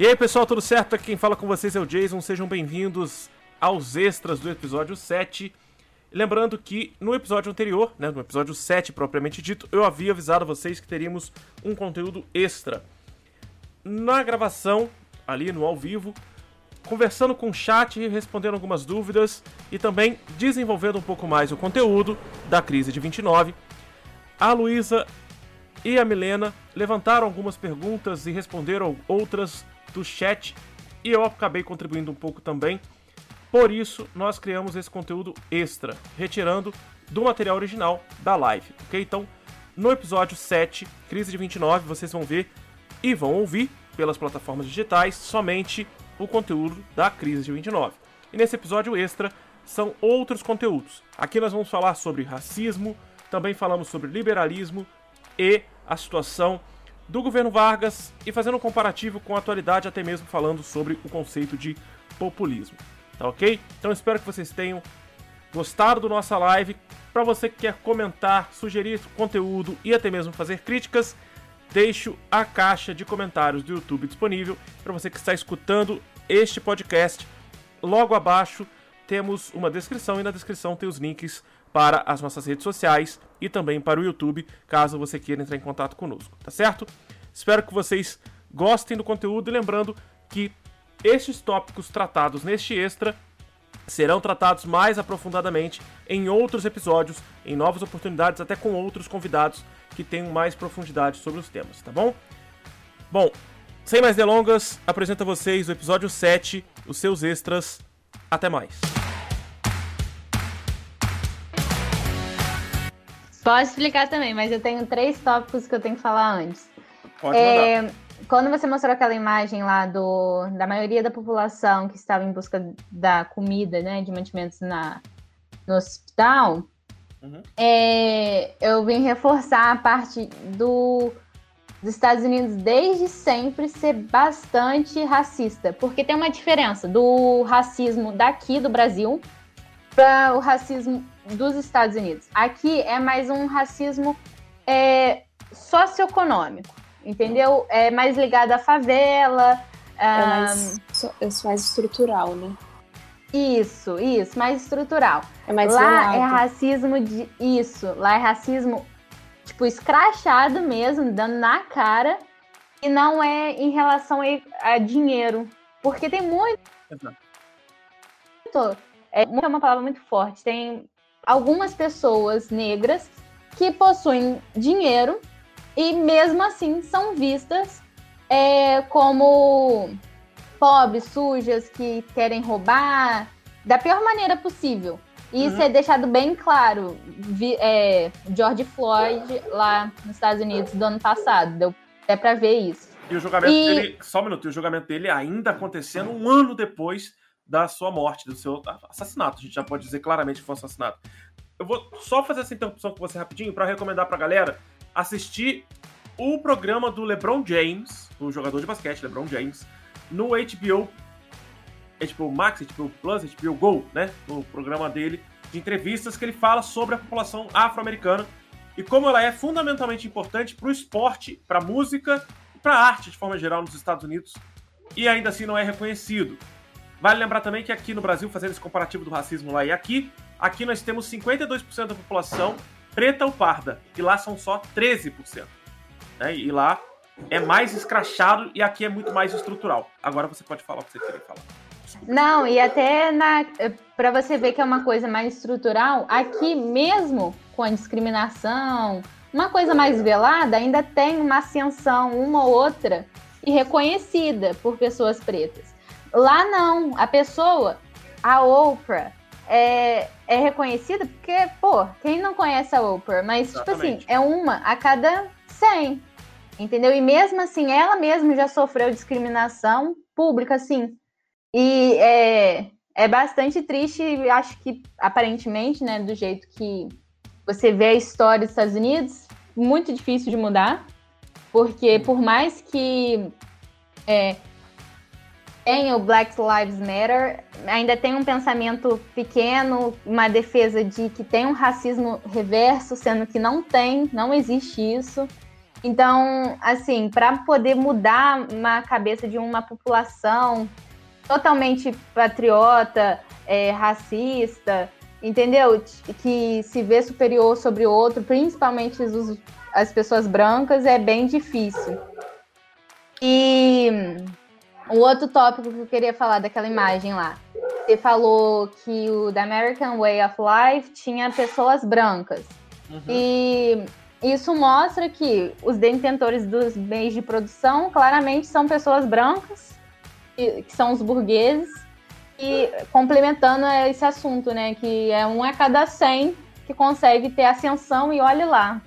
E aí, pessoal, tudo certo? Aqui quem fala com vocês é o Jason. Sejam bem-vindos aos extras do episódio 7. Lembrando que no episódio anterior, né, no episódio 7 propriamente dito, eu havia avisado vocês que teríamos um conteúdo extra. Na gravação, ali no ao vivo, conversando com o chat, respondendo algumas dúvidas e também desenvolvendo um pouco mais o conteúdo da crise de 29, a Luísa e a Milena levantaram algumas perguntas e responderam outras do chat e eu acabei contribuindo um pouco também. Por isso, nós criamos esse conteúdo extra, retirando do material original da live, ok? Então, no episódio 7, Crise de 29, vocês vão ver e vão ouvir pelas plataformas digitais somente o conteúdo da Crise de 29. E nesse episódio extra são outros conteúdos. Aqui nós vamos falar sobre racismo, também falamos sobre liberalismo e a situação do governo Vargas e fazendo um comparativo com a atualidade, até mesmo falando sobre o conceito de populismo. Tá ok? Então espero que vocês tenham gostado da nossa live. Para você que quer comentar, sugerir conteúdo e até mesmo fazer críticas, deixo a caixa de comentários do YouTube disponível para você que está escutando este podcast. Logo abaixo temos uma descrição e na descrição tem os links para as nossas redes sociais e também para o YouTube, caso você queira entrar em contato conosco, tá certo? Espero que vocês gostem do conteúdo e lembrando que estes tópicos tratados neste extra serão tratados mais aprofundadamente em outros episódios, em novas oportunidades, até com outros convidados que tenham mais profundidade sobre os temas, tá bom? Bom, sem mais delongas, apresento a vocês o episódio 7, os seus extras. Até mais. Posso explicar também, mas eu tenho três tópicos que eu tenho que falar antes. Pode é, quando você mostrou aquela imagem lá do, da maioria da população que estava em busca da comida, né, de mantimentos na, no hospital, uhum. é, eu vim reforçar a parte do, dos Estados Unidos desde sempre ser bastante racista, porque tem uma diferença do racismo daqui do Brasil para o racismo dos Estados Unidos. Aqui é mais um racismo é, socioeconômico, entendeu? É mais ligado à favela. É mais, é mais estrutural, né? Isso, isso, mais estrutural. É mais lá é racismo de. Isso, lá é racismo, tipo, escrachado mesmo, dando na cara. E não é em relação a, dinheiro. Porque tem muito. Exato. É, é uma palavra muito forte. Tem algumas pessoas negras que possuem dinheiro e mesmo assim são vistas é, como pobres, sujas, que querem roubar da pior maneira possível. E isso uhum. é deixado bem claro. Vi, é, George Floyd lá nos Estados Unidos do ano passado. Deu até pra ver isso. E o julgamento e... dele, só um minuto, o julgamento dele ainda acontecendo um ano depois da sua morte, do seu assassinato. A gente já pode dizer claramente que foi um assassinato. Eu vou só fazer essa interrupção com você rapidinho para recomendar pra galera assistir o programa do LeBron James, o jogador de basquete LeBron James, no HBO, HBO Max, HBO Plus, HBO Go, né? No programa dele de entrevistas que ele fala sobre a população afro-americana e como ela é fundamentalmente importante para o esporte, para a música para a arte de forma geral nos Estados Unidos e ainda assim não é reconhecido. Vale lembrar também que aqui no Brasil, fazendo esse comparativo do racismo lá e aqui, aqui nós temos 52% da população preta ou parda, e lá são só 13%. Né? E lá é mais escrachado e aqui é muito mais estrutural. Agora você pode falar o que você queria falar. Não, e até para você ver que é uma coisa mais estrutural, aqui mesmo com a discriminação, uma coisa mais velada, ainda tem uma ascensão, uma ou outra, e reconhecida por pessoas pretas. Lá não, a pessoa, a Oprah, é, é reconhecida porque, pô, quem não conhece a Oprah? Mas, Exatamente. tipo assim, é uma a cada 100, entendeu? E mesmo assim, ela mesma já sofreu discriminação pública, assim. E é, é bastante triste, acho que, aparentemente, né, do jeito que você vê a história dos Estados Unidos, muito difícil de mudar, porque por mais que é, tem o Black Lives Matter, ainda tem um pensamento pequeno, uma defesa de que tem um racismo reverso, sendo que não tem, não existe isso. Então, assim, para poder mudar uma cabeça de uma população totalmente patriota, é, racista, entendeu? Que se vê superior sobre outro, principalmente os, as pessoas brancas, é bem difícil. E o outro tópico que eu queria falar daquela imagem lá. Você falou que o The American Way of Life tinha pessoas brancas. Uhum. E isso mostra que os detentores dos meios de produção claramente são pessoas brancas, que, que são os burgueses, e complementando esse assunto, né? Que é um a cada 100 que consegue ter ascensão e olhe lá.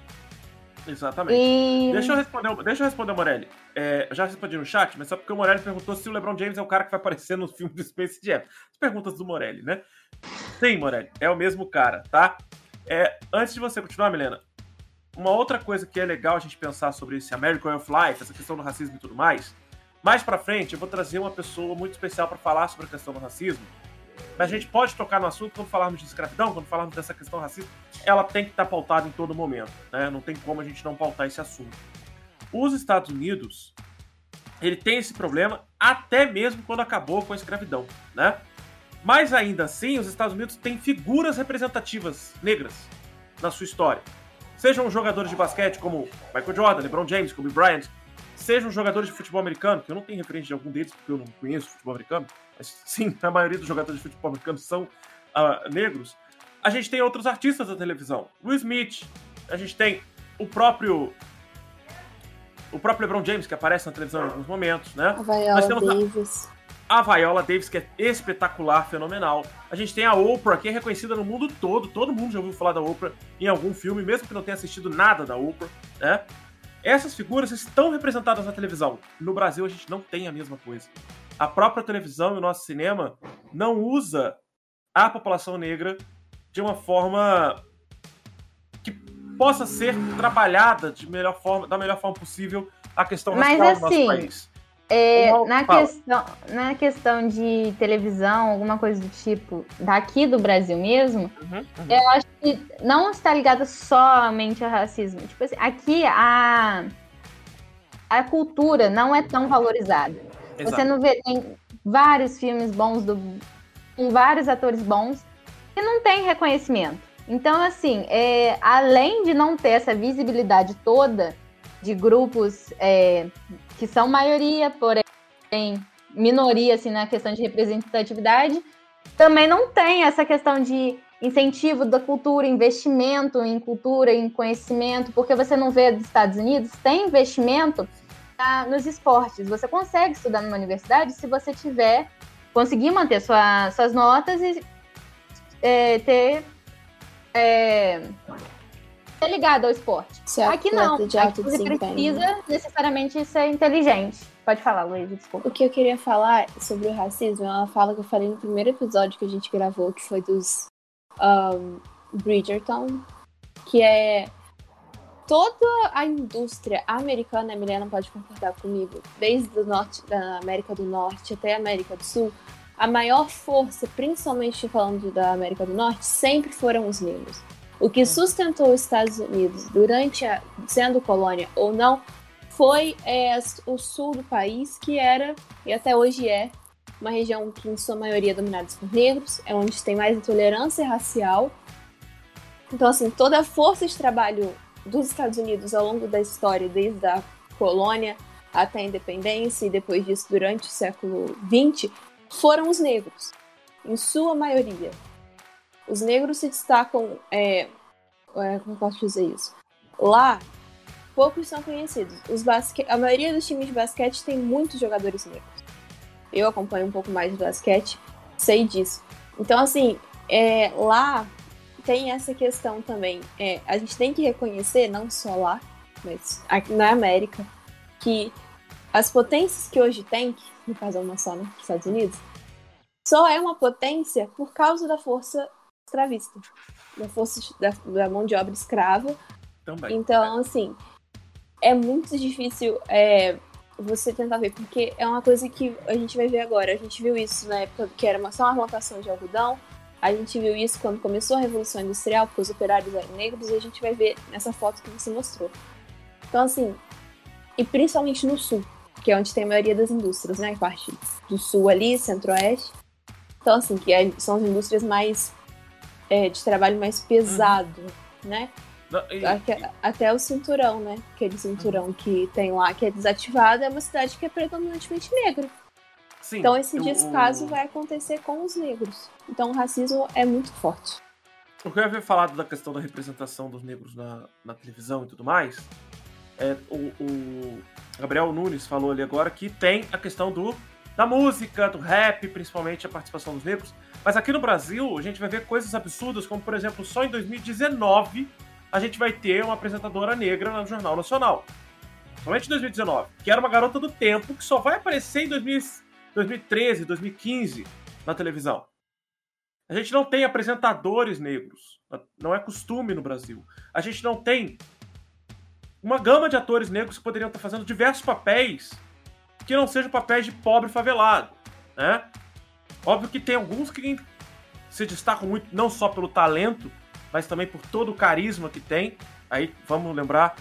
Exatamente. E... Deixa, eu responder, deixa eu responder, Morelli. É, já respondi no chat, mas só porque o Morelli perguntou se o LeBron James é o cara que vai aparecer no filme do Space Jam. As perguntas do Morelli, né? Sim, Morelli, é o mesmo cara, tá? É, antes de você continuar, Milena, uma outra coisa que é legal a gente pensar sobre esse American Way of Life, essa questão do racismo e tudo mais. Mais para frente, eu vou trazer uma pessoa muito especial para falar sobre a questão do racismo. Mas a gente pode tocar no assunto quando falarmos de escravidão, quando falarmos dessa questão racista, ela tem que estar tá pautada em todo momento, né? Não tem como a gente não pautar esse assunto. Os Estados Unidos, ele tem esse problema até mesmo quando acabou com a escravidão, né? Mas ainda assim, os Estados Unidos têm figuras representativas negras na sua história. Sejam jogadores de basquete como Michael Jordan, LeBron James, Kobe Bryant, sejam jogadores de futebol americano, que eu não tenho referência de algum deles porque eu não conheço futebol americano, mas sim, a maioria dos jogadores de futebol americano são uh, negros. A gente tem outros artistas da televisão. Will Smith, a gente tem o próprio o próprio LeBron James que aparece na televisão em alguns momentos, né? A Viola Nós temos Davis a Viola Davis, que é espetacular, fenomenal. A gente tem a Oprah, que é reconhecida no mundo todo. Todo mundo já ouviu falar da Oprah em algum filme, mesmo que não tenha assistido nada da Oprah, né? Essas figuras estão representadas na televisão. No Brasil, a gente não tem a mesma coisa. A própria televisão e o nosso cinema não usa a população negra de uma forma possa ser trabalhada de melhor forma, da melhor forma possível a questão racial assim, do nosso país. É, na, questão, na questão de televisão, alguma coisa do tipo, daqui do Brasil mesmo, uhum, uhum. eu acho que não está ligada somente ao racismo. Tipo assim, aqui a, a cultura não é tão valorizada. Exato. Você não vê, tem vários filmes bons, do, com vários atores bons, que não tem reconhecimento. Então, assim, é, além de não ter essa visibilidade toda de grupos é, que são maioria, porém minoria assim, na questão de representatividade, também não tem essa questão de incentivo da cultura, investimento em cultura, em conhecimento, porque você não vê dos Estados Unidos, tem investimento tá, nos esportes. Você consegue estudar numa universidade se você tiver, conseguir manter sua, suas notas e é, ter é, ser ligado ao esporte. Ser Aqui não. De Aqui você precisa necessariamente ser inteligente. Pode falar, Luiz, desculpa. O que eu queria falar sobre o racismo é uma fala que eu falei no primeiro episódio que a gente gravou, que foi dos um, Bridgerton, que é toda a indústria americana, a Milena pode concordar comigo, desde o norte da América do Norte até a América do Sul, a maior força, principalmente falando da América do Norte, sempre foram os negros. O que sustentou os Estados Unidos durante a sendo colônia ou não foi é, o sul do país, que era e até hoje é uma região que em sua maioria é dominada por negros, é onde tem mais intolerância racial. Então assim, toda a força de trabalho dos Estados Unidos ao longo da história, desde a colônia até a independência e depois disso durante o século XX, foram os negros, em sua maioria. Os negros se destacam. É, é, como posso dizer isso? Lá, poucos são conhecidos. Os basque... A maioria dos times de basquete tem muitos jogadores negros. Eu acompanho um pouco mais de basquete, sei disso. Então, assim, é, lá tem essa questão também. É, a gente tem que reconhecer, não só lá, mas aqui na América, que as potências que hoje tem, no caso é uma só, né, Estados Unidos, só é uma potência por causa da força escravista, da força da, da mão de obra escrava. Também. Então, assim, é muito difícil é, você tentar ver, porque é uma coisa que a gente vai ver agora. A gente viu isso na época que era uma, só uma plantação de algodão. A gente viu isso quando começou a Revolução Industrial, porque os operários eram negros, e a gente vai ver nessa foto que você mostrou. Então, assim, e principalmente no sul, que é onde tem a maioria das indústrias, né? Parte do sul ali, centro-oeste. Então, assim, que é, são as indústrias mais é, de trabalho mais pesado, uhum. né? Não, e, até, e... até, o cinturão, né? Aquele cinturão uhum. que tem lá, que é desativado, é uma cidade que é predominantemente negra. Sim, então esse descaso o... vai acontecer com os negros. Então o racismo é muito forte. O que eu havia falado da questão da representação dos negros na, na televisão e tudo mais, é, o, o, Gabriel Nunes falou ali agora que tem a questão do, da música, do rap, principalmente a participação dos negros. Mas aqui no Brasil, a gente vai ver coisas absurdas, como por exemplo, só em 2019 a gente vai ter uma apresentadora negra no Jornal Nacional. Somente em 2019. Que era uma garota do tempo que só vai aparecer em 2000, 2013, 2015 na televisão. A gente não tem apresentadores negros. Não é costume no Brasil. A gente não tem uma gama de atores negros que poderiam estar fazendo diversos papéis que não sejam papéis de pobre favelado, né? Óbvio que tem alguns que se destacam muito não só pelo talento, mas também por todo o carisma que tem. Aí vamos lembrar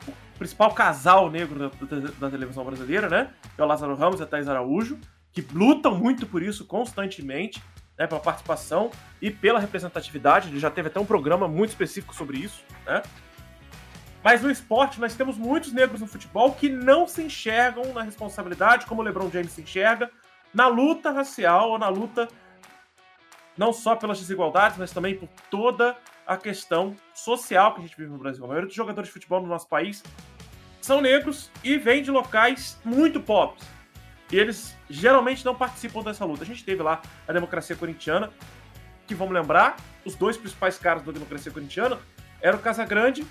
o principal casal negro da, da, da televisão brasileira, né? É o Lázaro Ramos e a Thais Araújo, que lutam muito por isso constantemente, né? Pela participação e pela representatividade. Ele já teve até um programa muito específico sobre isso, né? Mas no esporte, nós temos muitos negros no futebol que não se enxergam na responsabilidade, como o LeBron James se enxerga, na luta racial ou na luta não só pelas desigualdades, mas também por toda a questão social que a gente vive no Brasil. A maioria dos jogadores de futebol no nosso país são negros e vêm de locais muito pobres. E eles geralmente não participam dessa luta. A gente teve lá a democracia corintiana, que vamos lembrar, os dois principais caras da democracia corintiana eram o Casagrande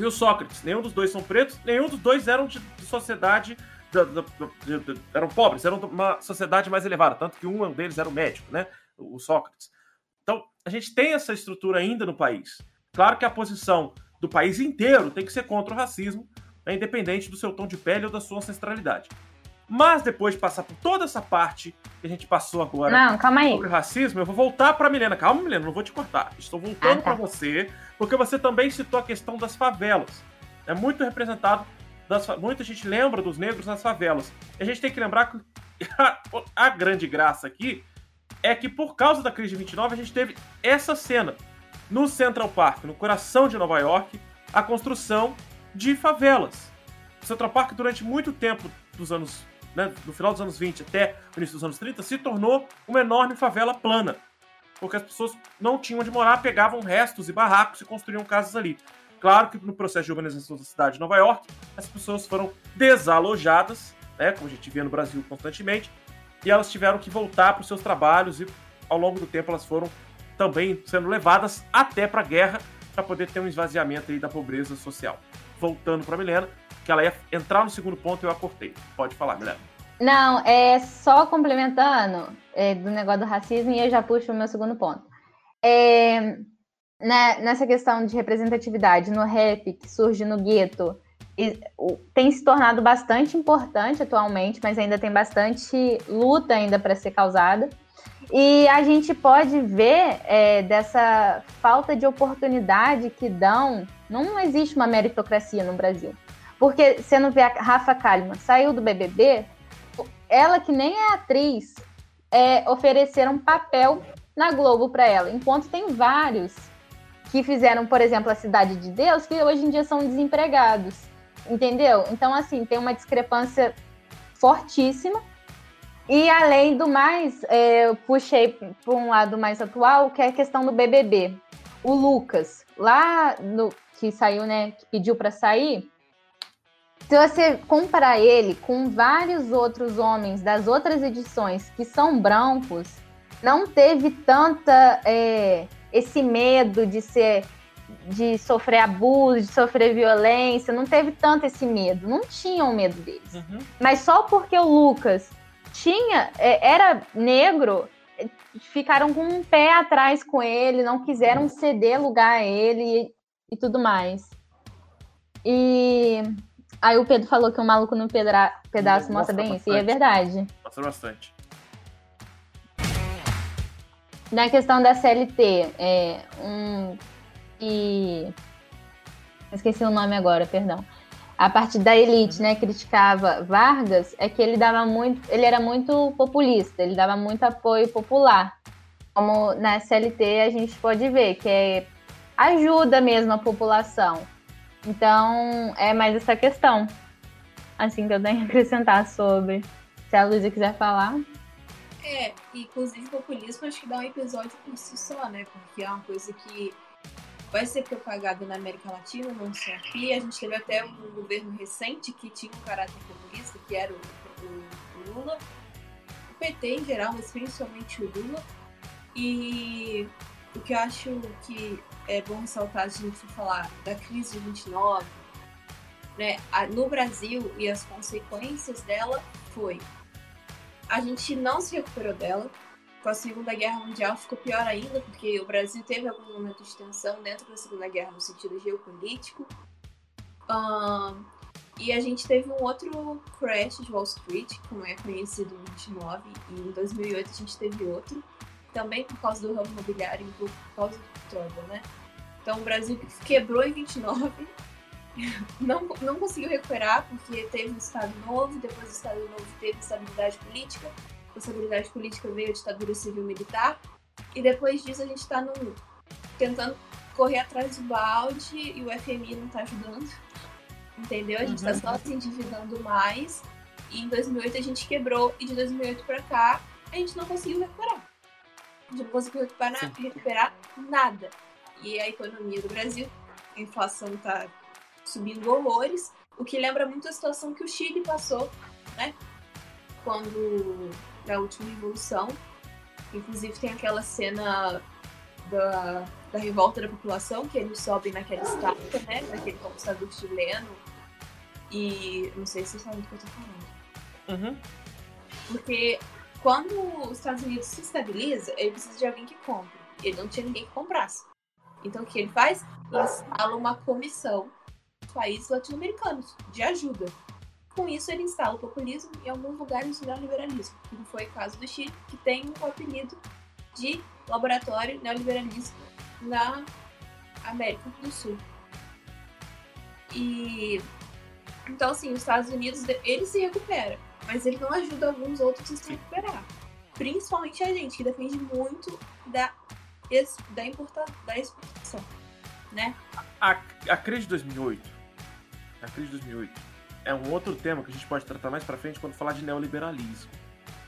e o Sócrates. Nenhum dos dois são pretos, nenhum dos dois eram de sociedade da, da, da, eram pobres, eram uma sociedade mais elevada, tanto que um deles era o médico, né? O Sócrates. Então, a gente tem essa estrutura ainda no país. Claro que a posição do país inteiro tem que ser contra o racismo, né, independente do seu tom de pele ou da sua ancestralidade. Mas depois de passar por toda essa parte que a gente passou agora não, calma aí. sobre racismo, eu vou voltar para Milena. Calma, Milena, não vou te cortar. Estou voltando ah, tá. para você, porque você também citou a questão das favelas. É muito representado das, muita gente lembra dos negros nas favelas. E a gente tem que lembrar que a, a, grande graça aqui é que por causa da crise de 29 a gente teve essa cena no Central Park, no coração de Nova York, a construção de favelas. O Central Park durante muito tempo dos anos, né, do final dos anos 20 até o início dos anos 30 se tornou uma enorme favela plana, porque as pessoas não tinham onde morar, pegavam restos e barracos e construíam casas ali. Claro que no processo de urbanização da cidade de Nova York, as pessoas foram desalojadas, né, como a gente vê no Brasil constantemente, e elas tiveram que voltar para os seus trabalhos e ao longo do tempo elas foram também sendo levadas até para a guerra para poder ter um esvaziamento aí da pobreza social. Voltando para Milena, que ela ia entrar no segundo ponto e eu acortei. Pode falar, Milena. Não, é só complementando é, do negócio do racismo e eu já puxo o meu segundo ponto. É, né, nessa questão de representatividade no rap que surge no gueto tem se tornado bastante importante atualmente, mas ainda tem bastante luta ainda para ser causada. E a gente pode ver é, dessa falta de oportunidade que dão. Não existe uma meritocracia no Brasil. Porque você não vê a Rafa Kalimann saiu do BBB, ela que nem é atriz, é, ofereceram papel na Globo para ela, enquanto tem vários que fizeram, por exemplo, a Cidade de Deus, que hoje em dia são desempregados. Entendeu? Então, assim, tem uma discrepância fortíssima. E além do mais, é, eu puxei para um lado mais atual, que é a questão do BBB. O Lucas, lá no que saiu, né, que pediu para sair, se você comparar ele com vários outros homens das outras edições que são brancos, não teve tanta é, esse medo de ser de sofrer abuso, de sofrer violência, não teve tanto esse medo, não tinham medo deles. Uhum. Mas só porque o Lucas tinha, é, era negro, ficaram com um pé atrás com ele, não quiseram ceder lugar a ele e, e tudo mais. E aí o Pedro falou que o maluco no pedra, pedaço mostra, mostra bem bastante. isso, e é verdade. Mostra bastante. Na questão da CLT, é um e esqueci o nome agora, perdão. a parte da elite, né, criticava Vargas, é que ele dava muito, ele era muito populista, ele dava muito apoio popular. Como na CLT a gente pode ver, que é, ajuda mesmo a população. Então, é mais essa questão. Assim que eu tenho a acrescentar sobre. Se a Luísa quiser falar. É, inclusive populismo acho que dá um episódio por si só, né? Porque é uma coisa que vai ser propagada na América Latina, não só aqui. A gente teve até um governo recente que tinha um caráter populista, que era o, o, o Lula. O PT em geral, mas principalmente o Lula. E o que eu acho que é bom ressaltar, a gente falar da crise de 29, né, no Brasil e as consequências dela foi a gente não se recuperou dela. Com a Segunda Guerra Mundial ficou pior ainda, porque o Brasil teve algum momento de tensão dentro da Segunda Guerra no sentido geopolítico. Um, e a gente teve um outro crash de Wall Street, como é conhecido em 29, e em 2008 a gente teve outro, também por causa do ramo imobiliário e por causa do petróleo, né? Então o Brasil quebrou em 29 não, não conseguiu recuperar porque teve um Estado novo, depois do Estado novo teve estabilidade política, com estabilidade política veio a ditadura civil-militar, e depois disso a gente está tentando correr atrás do balde e o FMI não está ajudando, entendeu? A gente está uhum. só se endividando mais, e em 2008 a gente quebrou, e de 2008 para cá a gente não conseguiu recuperar. Não conseguiu recuperar, recuperar nada. E a economia do Brasil, a inflação está subindo horrores, o que lembra muito a situação que o Chile passou, né? Quando na última revolução, inclusive tem aquela cena da, da revolta da população, que eles sobem naquela estátua, né? Daquele conquistador chileno. E não sei se vocês sabem do que eu tô falando. Uhum. Porque quando os Estados Unidos se estabiliza, ele precisa de alguém que compre. Ele não tinha ninguém que comprasse. Então o que ele faz? Ele instala uma comissão países latino-americanos de ajuda. Com isso, ele instala o populismo e alguns lugares o neoliberalismo, que não foi o caso do Chile, que tem o apelido de laboratório neoliberalista na América do Sul. E então, assim, os Estados Unidos, ele se recupera, mas ele não ajuda alguns outros a se recuperar. Principalmente a gente, que depende muito da, da, importa, da exportação, né? A, a crise de 2008 a crise de 2008, é um outro tema que a gente pode tratar mais para frente quando falar de neoliberalismo.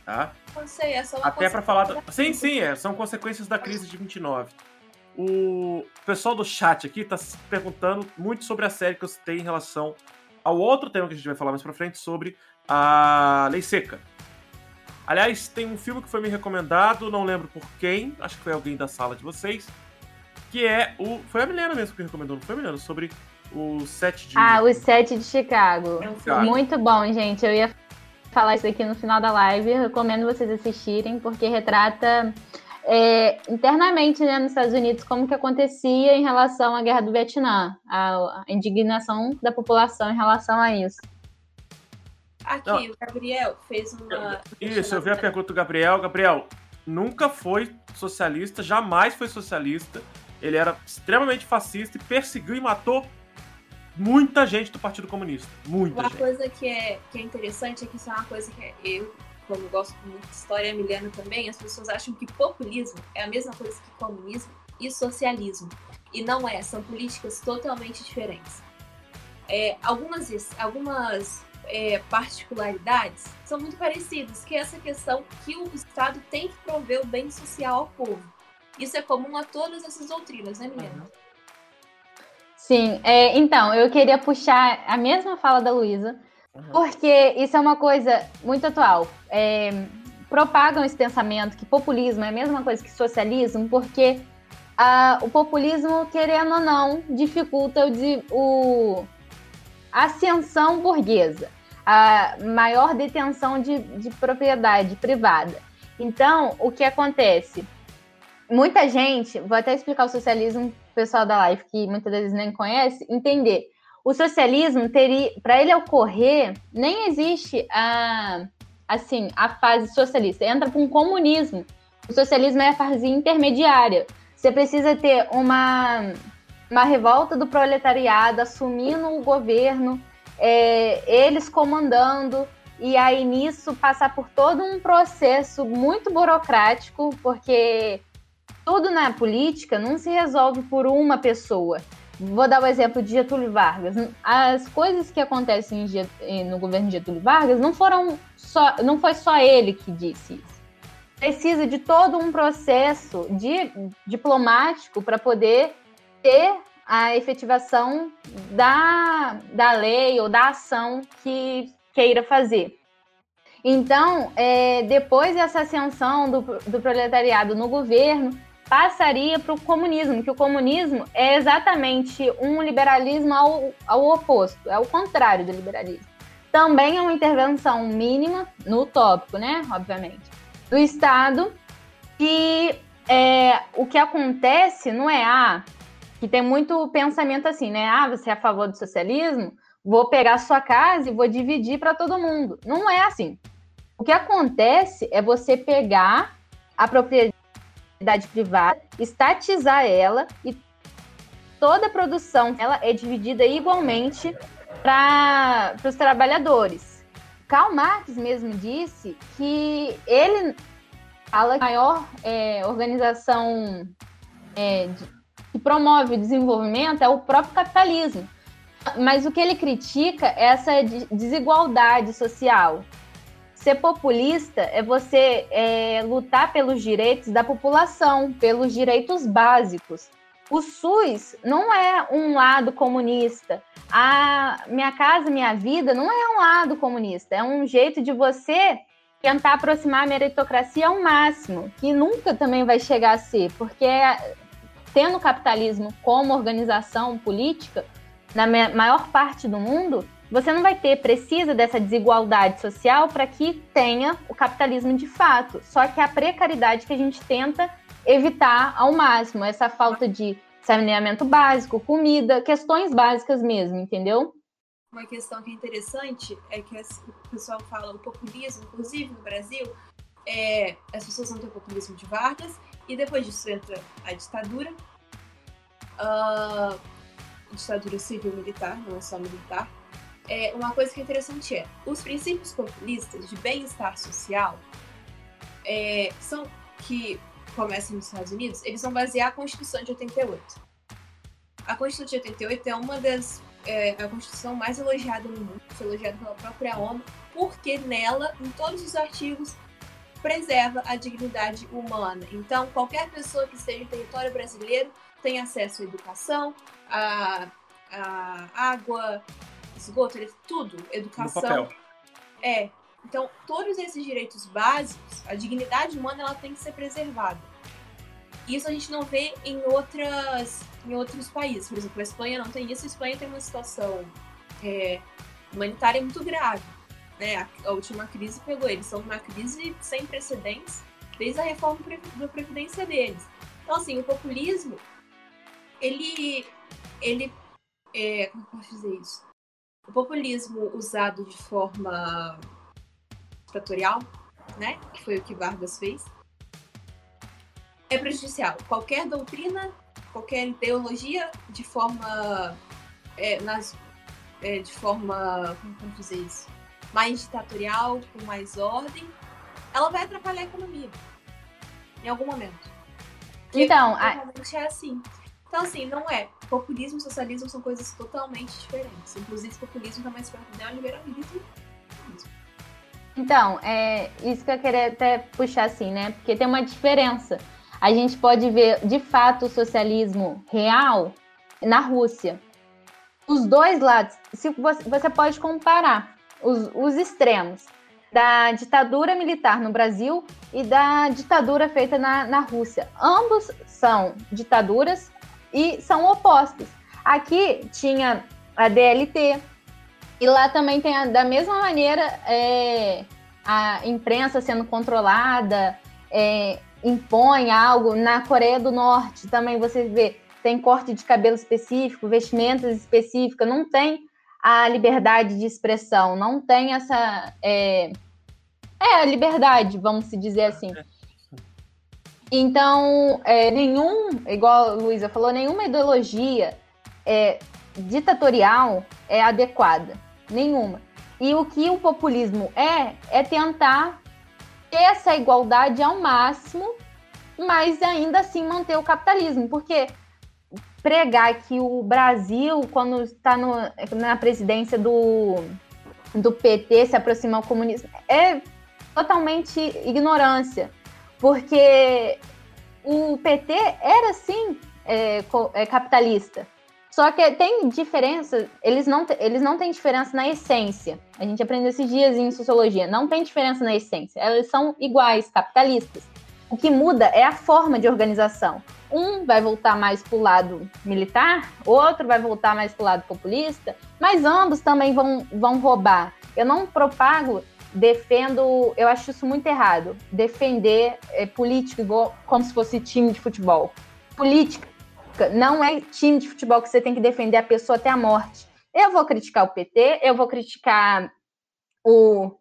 Tá? Não sei, é só uma Até para falar. Do... Sim, sim, é, são consequências da crise de 29. O pessoal do chat aqui está se perguntando muito sobre a série que eu citei em relação ao outro tema que a gente vai falar mais pra frente sobre a Lei Seca. Aliás, tem um filme que foi me recomendado, não lembro por quem, acho que foi alguém da sala de vocês, que é o. Foi a Milena mesmo que recomendou, não foi a Milena? Sobre o set de. Ah, o set de Chicago. Muito bom, gente. Eu ia falar isso aqui no final da live. Recomendo vocês assistirem, porque retrata é, internamente né, nos Estados Unidos como que acontecia em relação à guerra do Vietnã, a, a indignação da população em relação a isso. Aqui, Não. o Gabriel fez uma. Isso, eu vi a pergunta do Gabriel. Gabriel, nunca foi socialista, jamais foi socialista. Ele era extremamente fascista e perseguiu e matou muita gente do Partido Comunista. Muita uma gente. coisa que é, que é interessante é que isso é uma coisa que eu, como gosto muito de história, Milena também, as pessoas acham que populismo é a mesma coisa que comunismo e socialismo. E não é, são políticas totalmente diferentes. É, algumas algumas é, particularidades são muito parecidas, que é essa questão que o Estado tem que prover o bem social ao povo. Isso é comum a todas essas doutrinas, né? Uhum. Sim, é, então, eu queria puxar a mesma fala da Luísa, uhum. porque isso é uma coisa muito atual. É, propagam esse pensamento que populismo é a mesma coisa que socialismo, porque a, o populismo, querendo ou não, dificulta o, o, ascensão burguesa, a maior detenção de, de propriedade privada. Então, o que acontece? Muita gente, vou até explicar o socialismo pessoal da live que muitas vezes nem conhece, entender. O socialismo teria, para ele ocorrer, nem existe a assim, a fase socialista. Entra para um comunismo. O socialismo é a fase intermediária. Você precisa ter uma uma revolta do proletariado assumindo o governo é, eles comandando, e aí nisso passar por todo um processo muito burocrático, porque tudo na política não se resolve por uma pessoa. Vou dar o exemplo de Getúlio Vargas. As coisas que acontecem no governo de Getúlio Vargas não foram só, não foi só ele que disse isso. Precisa de todo um processo de, diplomático para poder ter a efetivação da, da lei ou da ação que queira fazer. Então, é, depois dessa ascensão do, do proletariado no governo, passaria para o comunismo, que o comunismo é exatamente um liberalismo ao, ao oposto, é o contrário do liberalismo. Também é uma intervenção mínima, no utópico, né? Obviamente, do Estado, e é, o que acontece não é, ah, que tem muito pensamento assim, né? Ah, você é a favor do socialismo? Vou pegar sua casa e vou dividir para todo mundo. Não é assim. O que acontece é você pegar a propriedade privada, estatizar ela e toda a produção ela é dividida igualmente para os trabalhadores. Karl Marx mesmo disse que ele fala que a maior é, organização é, de, promove o desenvolvimento é o próprio capitalismo. Mas o que ele critica é essa desigualdade social. Ser populista é você é, lutar pelos direitos da população, pelos direitos básicos. O SUS não é um lado comunista. A Minha Casa Minha Vida não é um lado comunista. É um jeito de você tentar aproximar a meritocracia ao máximo, que nunca também vai chegar a ser, porque tendo o capitalismo como organização política, na maior parte do mundo, você não vai ter, precisa dessa desigualdade social para que tenha o capitalismo de fato. Só que a precariedade que a gente tenta evitar ao máximo, essa falta de saneamento básico, comida, questões básicas mesmo, entendeu? Uma questão que é interessante é que o pessoal fala o populismo, inclusive no Brasil, é, as pessoas vão ter o populismo de Vargas e depois disso entra a ditadura, uh, ditadura civil-militar, não é só militar, é, uma coisa que é interessante é, os princípios populistas de bem-estar social é, são que começam nos Estados Unidos, eles vão basear a Constituição de 88. A Constituição de 88 é uma das é, a Constituição mais elogiada no mundo, foi elogiada pela própria ONU, porque nela, em todos os artigos, preserva a dignidade humana. Então, qualquer pessoa que esteja em território brasileiro tem acesso à educação, à, à água, esgoto, tudo, educação. É. Então, todos esses direitos básicos, a dignidade humana, ela tem que ser preservada. Isso a gente não vê em outras, em outros países. Por exemplo, a Espanha não tem isso. A Espanha tem uma situação é, humanitária muito grave. Né? A, a, última crise pegou eles. São uma crise sem precedentes desde a reforma da previdência deles. Então, assim, o populismo, ele, ele, é, como posso dizer isso? o populismo usado de forma ditatorial, né, que foi o que Vargas fez, é prejudicial. Qualquer doutrina, qualquer ideologia de forma é, nas, é, de forma como vamos dizer isso, mais ditatorial, com mais ordem, ela vai atrapalhar a economia em algum momento. Então, normalmente a... é assim. Então, assim, não é. Populismo e socialismo são coisas totalmente diferentes. Inclusive, populismo está mais perto do neoliberalismo. Então, é isso que eu queria até puxar assim, né? Porque tem uma diferença. A gente pode ver, de fato, o socialismo real na Rússia. Os dois lados, se você, você pode comparar os, os extremos da ditadura militar no Brasil e da ditadura feita na, na Rússia. Ambos são ditaduras e são opostos. Aqui tinha a DLT, e lá também tem, a, da mesma maneira, é, a imprensa sendo controlada, é, impõe algo. Na Coreia do Norte também você vê, tem corte de cabelo específico, vestimentas específicas, não tem a liberdade de expressão, não tem essa. É, é a liberdade, vamos se dizer assim. Então, é, nenhum, igual a Luísa falou, nenhuma ideologia é, ditatorial é adequada. Nenhuma. E o que o populismo é, é tentar ter essa igualdade ao máximo, mas ainda assim manter o capitalismo. Porque pregar que o Brasil, quando está na presidência do, do PT, se aproxima ao comunismo, é totalmente ignorância. Porque o PT era sim é, é, capitalista. Só que tem diferença, eles não, eles não têm diferença na essência. A gente aprendeu esses dias em sociologia. Não tem diferença na essência. Elas são iguais, capitalistas. O que muda é a forma de organização. Um vai voltar mais para o lado militar, outro vai voltar mais para o lado populista, mas ambos também vão, vão roubar. Eu não propago, defendo, eu acho isso muito errado, defender é, político como se fosse time de futebol. Política não é time de futebol que você tem que defender a pessoa até a morte. Eu vou criticar o PT, eu vou criticar o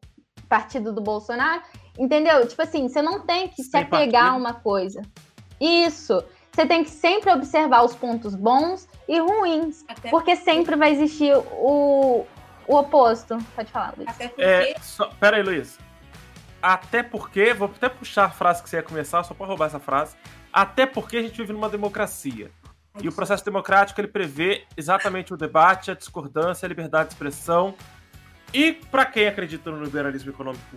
partido do Bolsonaro, entendeu? Tipo assim, você não tem que Sem se apegar partido. a uma coisa. Isso você tem que sempre observar os pontos bons e ruins, Até porque sempre vai existir o, o oposto. Pode falar, Luiz. Até porque... É, só, pera aí, Luiz. Até porque, vou até puxar a frase que você ia começar, só para roubar essa frase. Até porque a gente vive numa democracia. E o processo democrático ele prevê exatamente o debate, a discordância, a liberdade de expressão. E para quem acredita no liberalismo econômico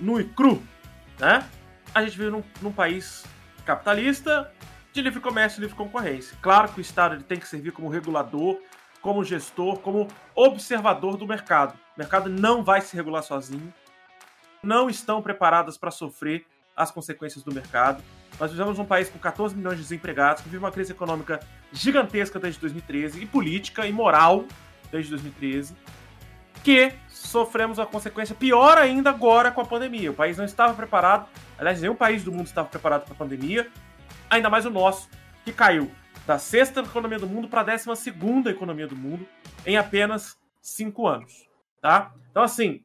nu e cru, né? A gente vive num, num país capitalista de livre comércio e livre concorrência. Claro que o Estado ele tem que servir como regulador, como gestor, como observador do mercado. O mercado não vai se regular sozinho. Não estão preparadas para sofrer as consequências do mercado. Nós vivemos um país com 14 milhões de desempregados, que vive uma crise econômica gigantesca desde 2013, e política e moral desde 2013, que sofremos a consequência pior ainda agora com a pandemia. O país não estava preparado, aliás, nenhum país do mundo estava preparado para a pandemia, ainda mais o nosso, que caiu da sexta economia do mundo para a décima segunda economia do mundo em apenas cinco anos, tá? Então, assim,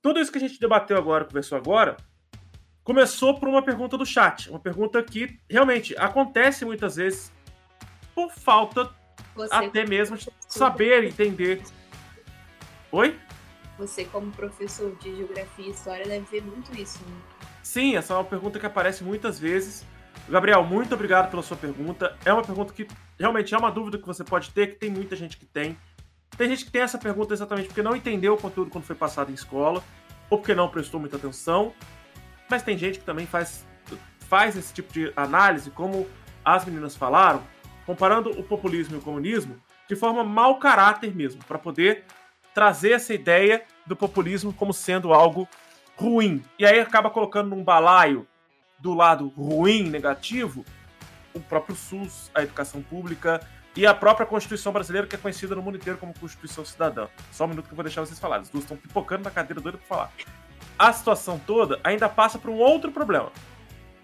tudo isso que a gente debateu agora, conversou agora, começou por uma pergunta do chat, uma pergunta que realmente acontece muitas vezes por falta Você até mesmo de saber entender. Oi? Você, como professor de geografia e história, deve ver muito isso, né? Sim, essa é uma pergunta que aparece muitas vezes Gabriel, muito obrigado pela sua pergunta. É uma pergunta que realmente é uma dúvida que você pode ter, que tem muita gente que tem. Tem gente que tem essa pergunta exatamente porque não entendeu o conteúdo quando foi passado em escola, ou porque não prestou muita atenção. Mas tem gente que também faz, faz esse tipo de análise, como as meninas falaram, comparando o populismo e o comunismo de forma mau caráter mesmo, para poder trazer essa ideia do populismo como sendo algo ruim. E aí acaba colocando num balaio do lado ruim, negativo, o próprio SUS, a educação pública e a própria Constituição brasileira, que é conhecida no mundo inteiro como Constituição Cidadã. Só um minuto que eu vou deixar vocês falarem. As duas estão pipocando na cadeira doida para falar. A situação toda ainda passa por um outro problema.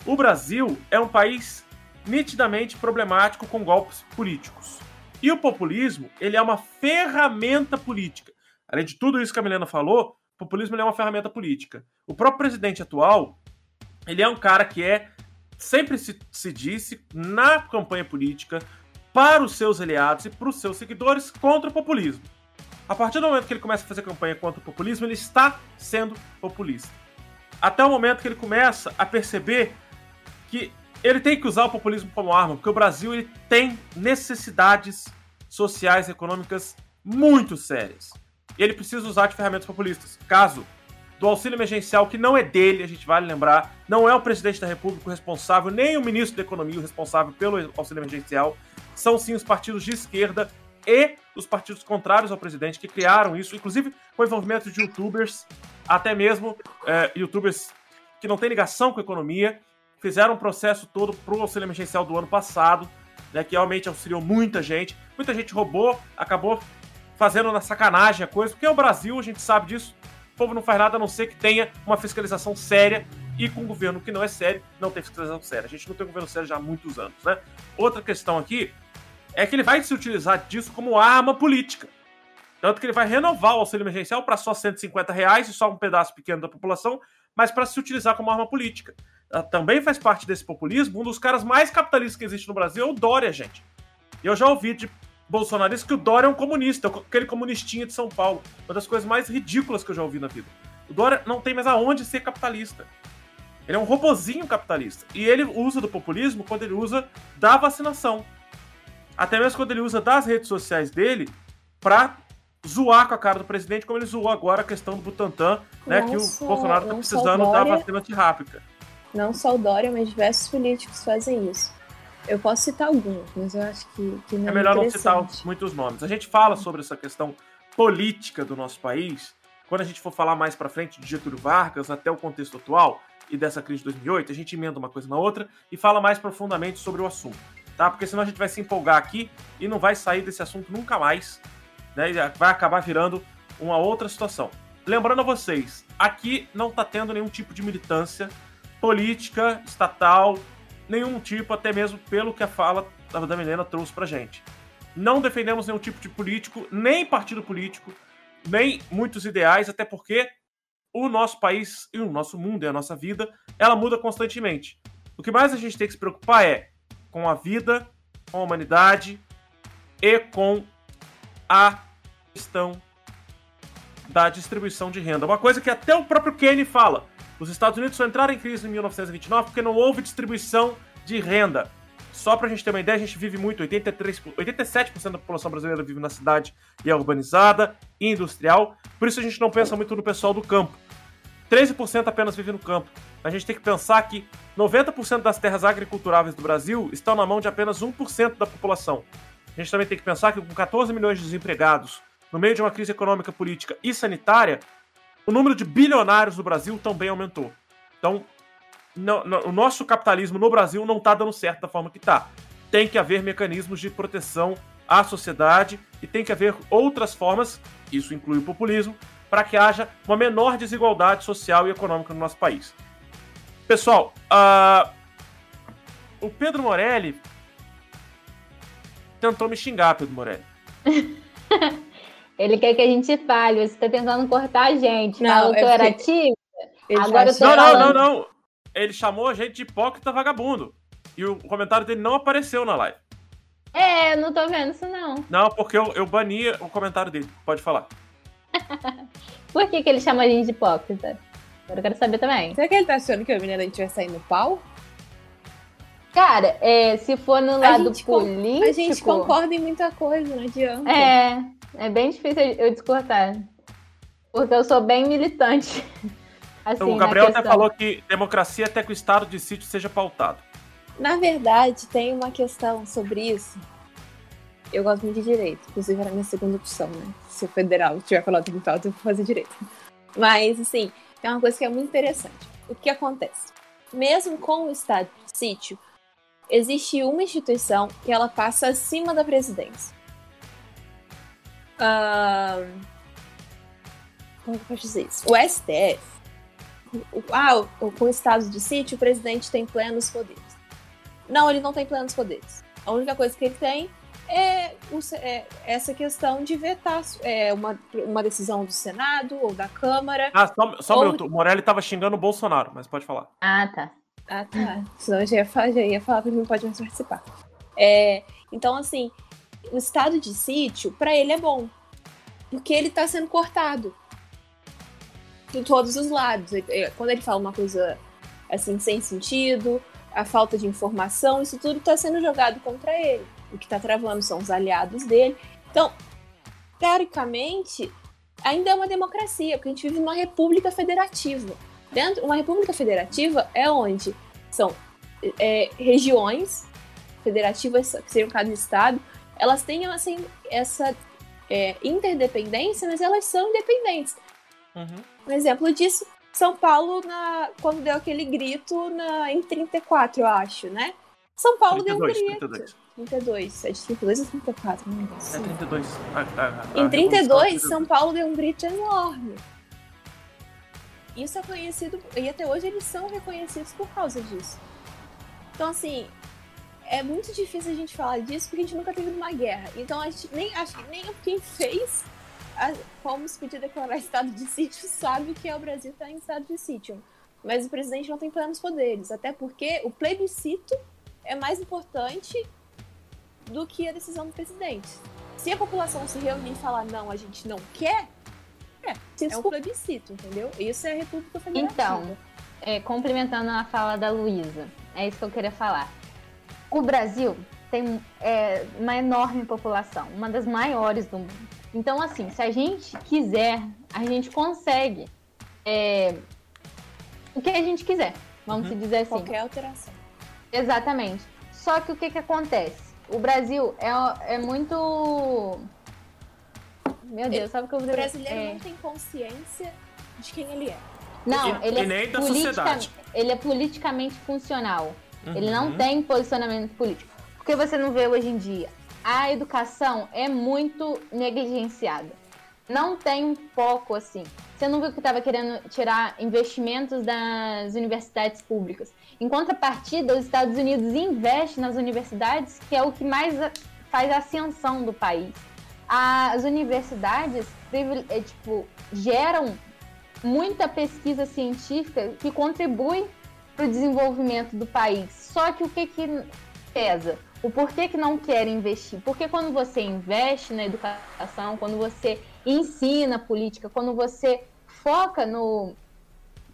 O Brasil é um país nitidamente problemático com golpes políticos. E o populismo, ele é uma ferramenta política. Além de tudo isso que a Milena falou, o populismo é uma ferramenta política. O próprio presidente atual, ele é um cara que é, sempre se, se disse, na campanha política, para os seus aliados e para os seus seguidores contra o populismo. A partir do momento que ele começa a fazer campanha contra o populismo, ele está sendo populista. Até o momento que ele começa a perceber que ele tem que usar o populismo como arma, porque o Brasil ele tem necessidades sociais e econômicas muito sérias. E ele precisa usar de ferramentas populistas. Caso do auxílio emergencial, que não é dele, a gente vale lembrar, não é o presidente da República o responsável, nem o ministro da Economia o responsável pelo auxílio emergencial, são sim os partidos de esquerda e os partidos contrários ao presidente que criaram isso, inclusive com o envolvimento de youtubers, até mesmo é, youtubers que não têm ligação com a economia, fizeram um processo todo pro auxílio emergencial do ano passado, né, que realmente auxiliou muita gente. Muita gente roubou, acabou fazendo na sacanagem a coisa, porque o Brasil, a gente sabe disso, o povo não faz nada a não ser que tenha uma fiscalização séria e com um governo que não é sério, não tem fiscalização séria. A gente não tem um governo sério já há muitos anos, né? Outra questão aqui é que ele vai se utilizar disso como arma política. Tanto que ele vai renovar o auxílio emergencial para só 150 reais e só um pedaço pequeno da população, mas para se utilizar como arma política. Ah, também faz parte desse populismo. Um dos caras mais capitalistas que existe no Brasil é o Dória, gente. Eu já ouvi de bolsonarista que o Dória é um comunista, aquele comunistinha de São Paulo. Uma das coisas mais ridículas que eu já ouvi na vida. O Dória não tem mais aonde ser capitalista. Ele é um robozinho capitalista. E ele usa do populismo quando ele usa da vacinação. Até mesmo quando ele usa das redes sociais dele pra zoar com a cara do presidente, como ele zoou agora a questão do Butantan, né? que o Bolsonaro tá precisando da vacina antirrábica. Não só o Dória, mas diversos políticos fazem isso. Eu posso citar alguns, mas eu acho que, que não é, é melhor não citar muitos nomes. A gente fala sobre essa questão política do nosso país quando a gente for falar mais para frente de Getúlio Vargas até o contexto atual e dessa crise de 2008, a gente emenda uma coisa na outra e fala mais profundamente sobre o assunto, tá? Porque senão a gente vai se empolgar aqui e não vai sair desse assunto nunca mais, né? E vai acabar virando uma outra situação. Lembrando a vocês, aqui não está tendo nenhum tipo de militância política, estatal, nenhum tipo, até mesmo pelo que a fala da Milena trouxe pra gente. Não defendemos nenhum tipo de político, nem partido político, nem muitos ideais, até porque o nosso país e o nosso mundo e a nossa vida, ela muda constantemente. O que mais a gente tem que se preocupar é com a vida, com a humanidade e com a questão da distribuição de renda. Uma coisa que até o próprio Keynes fala. Os Estados Unidos só entraram em crise em 1929 porque não houve distribuição de renda. Só pra gente ter uma ideia, a gente vive muito, 83, 87% da população brasileira vive na cidade e é urbanizada industrial, por isso a gente não pensa muito no pessoal do campo. 13% apenas vive no campo. A gente tem que pensar que 90% das terras agriculturáveis do Brasil estão na mão de apenas 1% da população. A gente também tem que pensar que com 14 milhões de desempregados, no meio de uma crise econômica, política e sanitária, o número de bilionários do Brasil também aumentou. Então, no, no, o nosso capitalismo no Brasil não está dando certo da forma que está. Tem que haver mecanismos de proteção à sociedade e tem que haver outras formas, isso inclui o populismo, para que haja uma menor desigualdade social e econômica no nosso país. Pessoal, uh, o Pedro Morelli tentou me xingar, Pedro Morelli. Ele quer que a gente fale, você está tentando cortar a gente. Não, Falou que eu era tímida. Agora eu tô não, não, não, não ele chamou a gente de hipócrita vagabundo. E o comentário dele não apareceu na live. É, não tô vendo isso não. Não, porque eu, eu bani o comentário dele. Pode falar. Por que, que ele chama a gente de hipócrita? Agora eu quero saber também. Será que ele tá achando que a menina vai sair no pau? Cara, é, se for no lado político. A gente concorda em muita coisa, não adianta. É, é bem difícil eu discordar. Porque eu sou bem militante. Assim, o Gabriel até falou que democracia até que o estado de sítio seja pautado. Na verdade, tem uma questão sobre isso. Eu gosto muito de direito, inclusive era a minha segunda opção, né? Se o federal tiver falado alto, eu vou fazer direito. Mas, assim, tem uma coisa que é muito interessante. O que acontece? Mesmo com o estado de sítio, existe uma instituição que ela passa acima da presidência. Uh... Como eu posso dizer isso? O STF ah, com estados de sítio, o presidente tem plenos poderes. Não, ele não tem plenos poderes. A única coisa que ele tem é, o, é essa questão de vetar é, uma, uma decisão do Senado ou da Câmara. Ah, só, só ou... um minuto. O Morelli estava xingando o Bolsonaro, mas pode falar. Ah, tá. Ah, tá. Senão eu já ia falar, já ia falar que ele não pode mais participar. É, então, assim, o estado de sítio, para ele é bom. Porque ele está sendo cortado de todos os lados. Quando ele fala uma coisa assim sem sentido, a falta de informação, isso tudo está sendo jogado contra ele. O que está travando são os aliados dele. Então, teoricamente, ainda é uma democracia, porque a gente vive numa república federativa. Dentro, uma república federativa é onde são é, regiões federativas, que seriam cada estado, elas têm assim, essa é, interdependência, mas elas são independentes. Uhum. Um exemplo disso, São Paulo, na, quando deu aquele grito na, em 34, eu acho, né? São Paulo 32, deu um grito. 32. 32. É de 32 ou 34? Não é 32. A, a, a em 32, São Paulo deu um grito enorme. Isso é conhecido, e até hoje eles são reconhecidos por causa disso. Então, assim, é muito difícil a gente falar disso porque a gente nunca teve uma guerra. Então, a gente nem, acho que nem quem fez como se pedir declarar estado de sítio, sabe que é o Brasil está em estado de sítio. Mas o presidente não tem plenos poderes, até porque o plebiscito é mais importante do que a decisão do presidente. Se a população se reunir e falar não, a gente não quer, é, é um plebiscito, entendeu? Isso é a República Federativa. Então, é, complementando a fala da Luísa, é isso que eu queria falar. O Brasil tem é, uma enorme população, uma das maiores do mundo. Então, assim, se a gente quiser, a gente consegue é, o que a gente quiser, vamos uhum. dizer assim. Qualquer alteração. Exatamente. Só que o que, que acontece? O Brasil é, é muito. Meu Deus, sabe o que eu vou dizer? O brasileiro é... não tem consciência de quem ele é. Não, ele é, politica... ele é politicamente funcional. Uhum. Ele não uhum. tem posicionamento político. Porque você não vê hoje em dia. A educação é muito negligenciada. Não tem um foco assim. Você não viu que estava querendo tirar investimentos das universidades públicas. Em contrapartida, os Estados Unidos investem nas universidades, que é o que mais faz a ascensão do país. As universidades é, tipo, geram muita pesquisa científica que contribui para o desenvolvimento do país. Só que o que, que pesa? O porquê que não quer investir? Porque quando você investe na educação, quando você ensina política, quando você foca no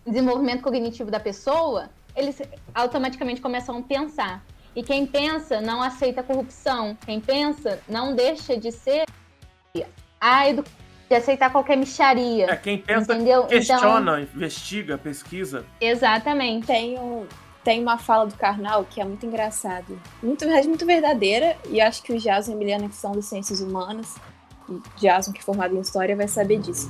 desenvolvimento cognitivo da pessoa, eles automaticamente começam a pensar. E quem pensa não aceita corrupção. Quem pensa não deixa de ser a educação de aceitar qualquer micharia. É, quem pensa, entendeu? questiona, então, investiga, pesquisa. Exatamente. Tem, um, tem uma fala do Karnal que é muito engraçada. Muito, muito verdadeira, e acho que o Jason e a Emiliana, que são de ciências humanas, e Jason, que é formado em história, vai saber disso.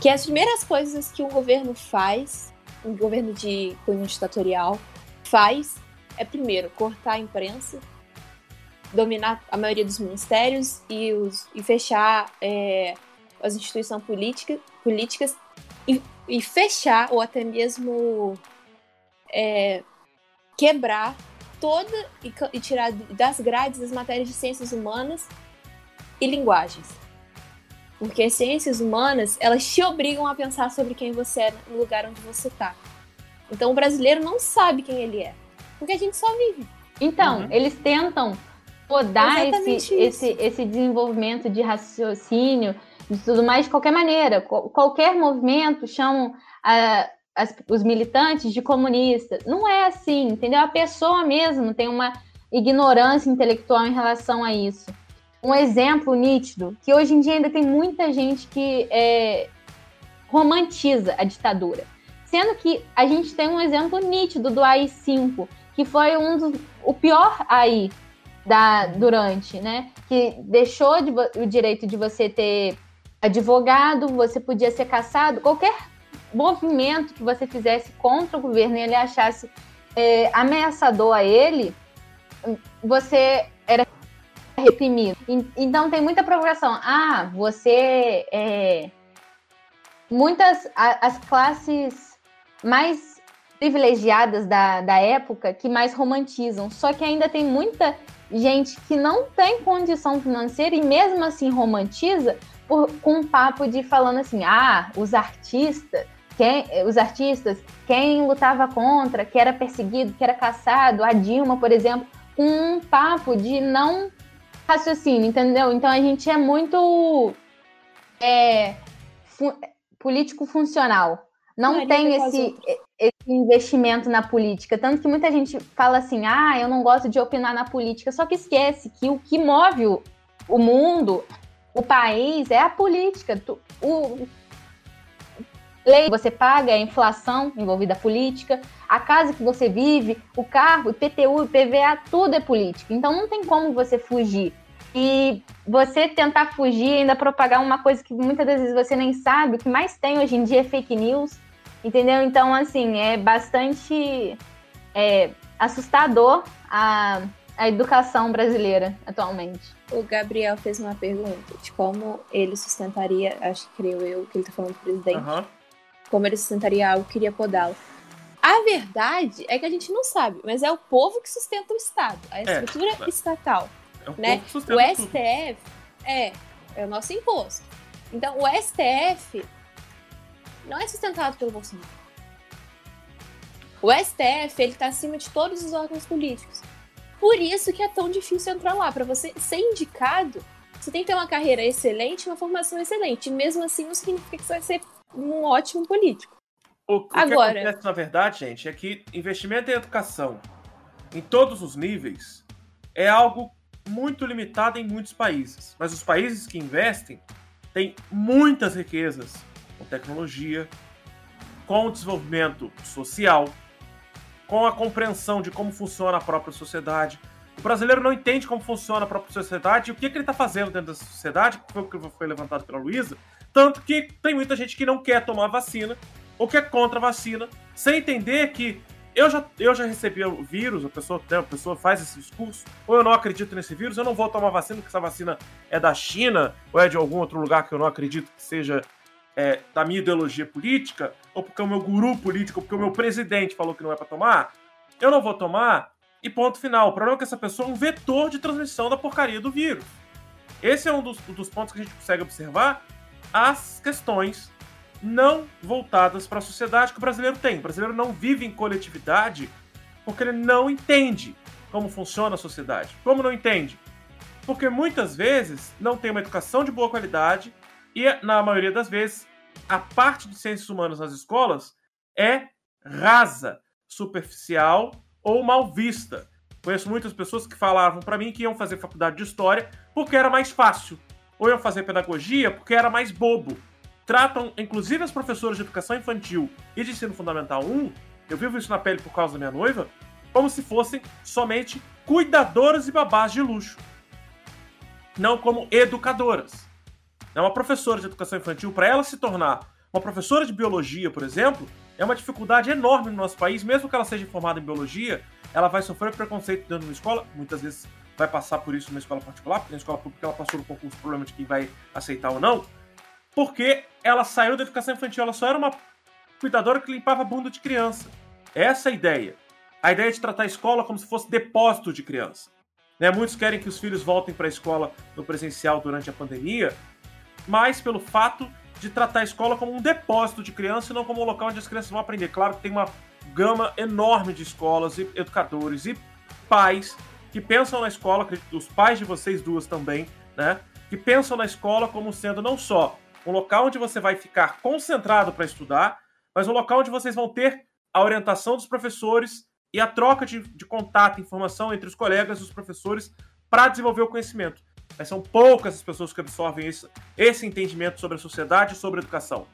Que as primeiras coisas que um governo faz, um governo de cunho ditatorial, faz é, primeiro, cortar a imprensa, dominar a maioria dos ministérios e, os, e fechar é, as instituições política, políticas e, e, fechar ou até mesmo é, quebrar toda e, e, tirar das grades as matérias de ciências humanas e linguagens. Porque as ciências humanas, elas te obrigam a pensar sobre quem você é no lugar onde você está. Então o brasileiro não sabe quem ele é, porque a gente só vive. Então, uhum. eles tentam podar esse, esse, esse desenvolvimento de raciocínio, de tudo mais de qualquer maneira. Qualquer movimento chamam a, as, os militantes de comunista. Não é assim, entendeu? A pessoa mesmo tem uma ignorância intelectual em relação a isso. Um exemplo nítido, que hoje em dia ainda tem muita gente que é, romantiza a ditadura. Sendo que a gente tem um exemplo nítido do AI-5, que foi um dos, o pior AI da, durante, né? Que deixou de, o direito de você ter advogado, você podia ser caçado, qualquer movimento que você fizesse contra o governo e ele achasse é, ameaçador a ele, você era reprimido. Então tem muita provocação. Ah, você é... muitas as classes mais privilegiadas da, da época que mais romantizam. Só que ainda tem muita gente que não tem condição financeira e mesmo assim romantiza por, com um papo de falando assim, ah, os artistas, quem, os artistas, quem lutava contra, que era perseguido, que era caçado, a Dilma, por exemplo, com um papo de não raciocínio, entendeu? Então a gente é muito é, fu político funcional. Não Maria tem esse investimento na política. Tanto que muita gente fala assim: ah, eu não gosto de opinar na política. Só que esquece que o que move o, o mundo o país é a política. O, lei que você paga é a inflação envolvida a política, a casa que você vive, o carro, IPTU, IPVA, tudo é política. Então não tem como você fugir. E você tentar fugir ainda propagar uma coisa que muitas vezes você nem sabe, o que mais tem hoje em dia é fake news, entendeu? Então, assim, é bastante é, assustador a a educação brasileira atualmente. O Gabriel fez uma pergunta de como ele sustentaria, acho que creio eu que ele tá falando do presidente, uhum. como ele sustentaria algo que iria podá-lo. A verdade é que a gente não sabe, mas é o povo que sustenta o Estado, a é. estrutura é, estatal. É o né? o STF é, é o nosso imposto. Então, o STF não é sustentado pelo Bolsonaro. O STF, ele tá acima de todos os órgãos políticos. Por isso que é tão difícil entrar lá. Para você ser indicado, Você tem que ter uma carreira excelente, uma formação excelente. E mesmo assim, não significa que você vai ser um ótimo político. O, o Agora... que acontece, na verdade, gente, é que investimento em educação em todos os níveis é algo muito limitado em muitos países. Mas os países que investem têm muitas riquezas tecnologia, com o desenvolvimento social, com a compreensão de como funciona a própria sociedade. O brasileiro não entende como funciona a própria sociedade e o que, que ele está fazendo dentro da sociedade, que foi o que foi levantado pela Luísa, tanto que tem muita gente que não quer tomar vacina ou que é contra a vacina, sem entender que eu já, eu já recebi o vírus, a pessoa, né, a pessoa faz esse discurso, ou eu não acredito nesse vírus, eu não vou tomar vacina, porque essa vacina é da China, ou é de algum outro lugar que eu não acredito que seja é, da minha ideologia política, ou porque o meu guru político, porque o meu presidente falou que não é para tomar, eu não vou tomar, e ponto final. O problema é que essa pessoa é um vetor de transmissão da porcaria do vírus. Esse é um dos, dos pontos que a gente consegue observar as questões não voltadas para a sociedade que o brasileiro tem. O brasileiro não vive em coletividade porque ele não entende como funciona a sociedade. Como não entende? Porque muitas vezes não tem uma educação de boa qualidade e, na maioria das vezes, a parte de ciências humanas nas escolas é rasa, superficial ou mal vista. Conheço muitas pessoas que falavam para mim que iam fazer faculdade de história porque era mais fácil, ou iam fazer pedagogia porque era mais bobo. Tratam, inclusive, as professoras de educação infantil e de ensino fundamental 1, eu vivo isso na pele por causa da minha noiva, como se fossem somente cuidadoras e babás de luxo. Não como educadoras. É uma professora de educação infantil, para ela se tornar uma professora de biologia, por exemplo, é uma dificuldade enorme no nosso país, mesmo que ela seja formada em biologia, ela vai sofrer preconceito dentro da escola, muitas vezes vai passar por isso numa escola particular, porque na escola pública ela passou no concurso problema de quem vai aceitar ou não, porque ela saiu da educação infantil, ela só era uma cuidadora que limpava a bunda de criança. Essa é a ideia. A ideia de tratar a escola como se fosse depósito de criança. Né? Muitos querem que os filhos voltem para a escola no presencial durante a pandemia, mais pelo fato de tratar a escola como um depósito de criança e não como um local onde as crianças vão aprender. Claro que tem uma gama enorme de escolas e educadores e pais que pensam na escola, os pais de vocês duas também, né? Que pensam na escola como sendo não só um local onde você vai ficar concentrado para estudar, mas um local onde vocês vão ter a orientação dos professores e a troca de, de contato, informação entre os colegas e os professores para desenvolver o conhecimento. Mas são poucas as pessoas que absorvem esse, esse entendimento sobre a sociedade e sobre a educação.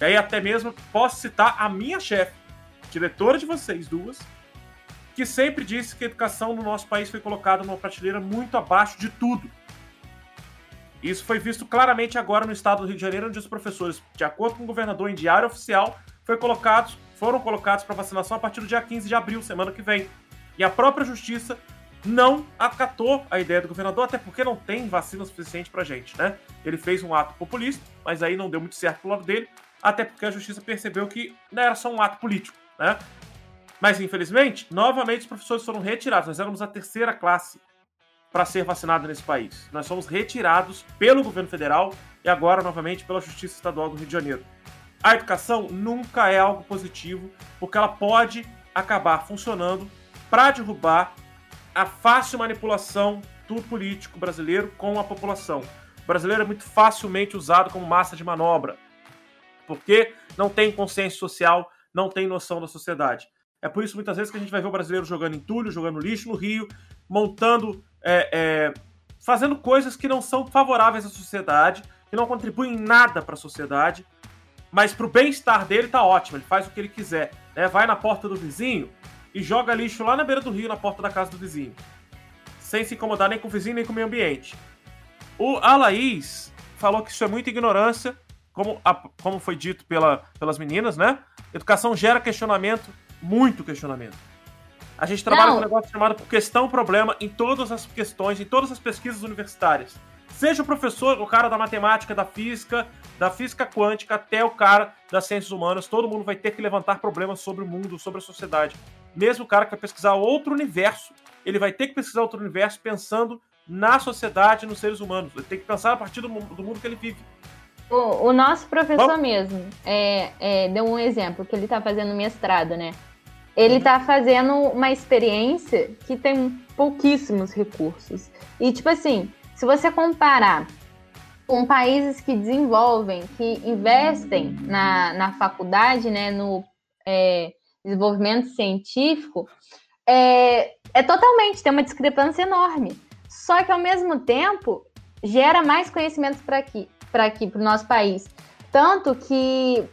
E aí até mesmo posso citar a minha chefe, diretora de vocês duas, que sempre disse que a educação no nosso país foi colocada numa prateleira muito abaixo de tudo. Isso foi visto claramente agora no estado do Rio de Janeiro, onde os professores, de acordo com o governador em diário oficial, foi colocados, foram colocados para vacinação a partir do dia 15 de abril, semana que vem. E a própria justiça não acatou a ideia do governador, até porque não tem vacina suficiente pra gente, né? Ele fez um ato populista, mas aí não deu muito certo pro lado dele, até porque a justiça percebeu que não era só um ato político, né? Mas infelizmente, novamente os professores foram retirados. Nós éramos a terceira classe para ser vacinada nesse país. Nós somos retirados pelo governo federal e agora novamente pela Justiça Estadual do Rio de Janeiro. A educação nunca é algo positivo, porque ela pode acabar funcionando para derrubar a fácil manipulação do político brasileiro com a população. O brasileiro é muito facilmente usado como massa de manobra, porque não tem consciência social, não tem noção da sociedade. É por isso muitas vezes que a gente vai ver o brasileiro jogando entulho, jogando lixo no Rio, montando, é, é, fazendo coisas que não são favoráveis à sociedade, que não contribuem em nada para a sociedade, mas para o bem-estar dele tá ótimo, ele faz o que ele quiser. Né? Vai na porta do vizinho, e joga lixo lá na beira do rio, na porta da casa do vizinho. Sem se incomodar nem com o vizinho, nem com o meio ambiente. O Alaís falou que isso é muita ignorância, como, a, como foi dito pela, pelas meninas, né? Educação gera questionamento, muito questionamento. A gente trabalha Não. com um negócio chamado questão-problema em todas as questões, em todas as pesquisas universitárias. Seja o professor, o cara da matemática, da física, da física quântica, até o cara das ciências humanas, todo mundo vai ter que levantar problemas sobre o mundo, sobre a sociedade mesmo o cara que vai pesquisar outro universo, ele vai ter que pesquisar outro universo pensando na sociedade, nos seres humanos. Ele tem que pensar a partir do, do mundo que ele vive. O, o nosso professor Bom, mesmo é, é, deu um exemplo que ele está fazendo mestrado, né? Ele está fazendo uma experiência que tem pouquíssimos recursos. E, tipo assim, Se você comparar com países que desenvolvem, que investem na, na faculdade, né, no é, desenvolvimento científico, é, é totalmente, tem uma discrepância enorme. Só que, ao mesmo tempo, gera mais conhecimentos para aqui, para aqui, para o nosso país. Tanto que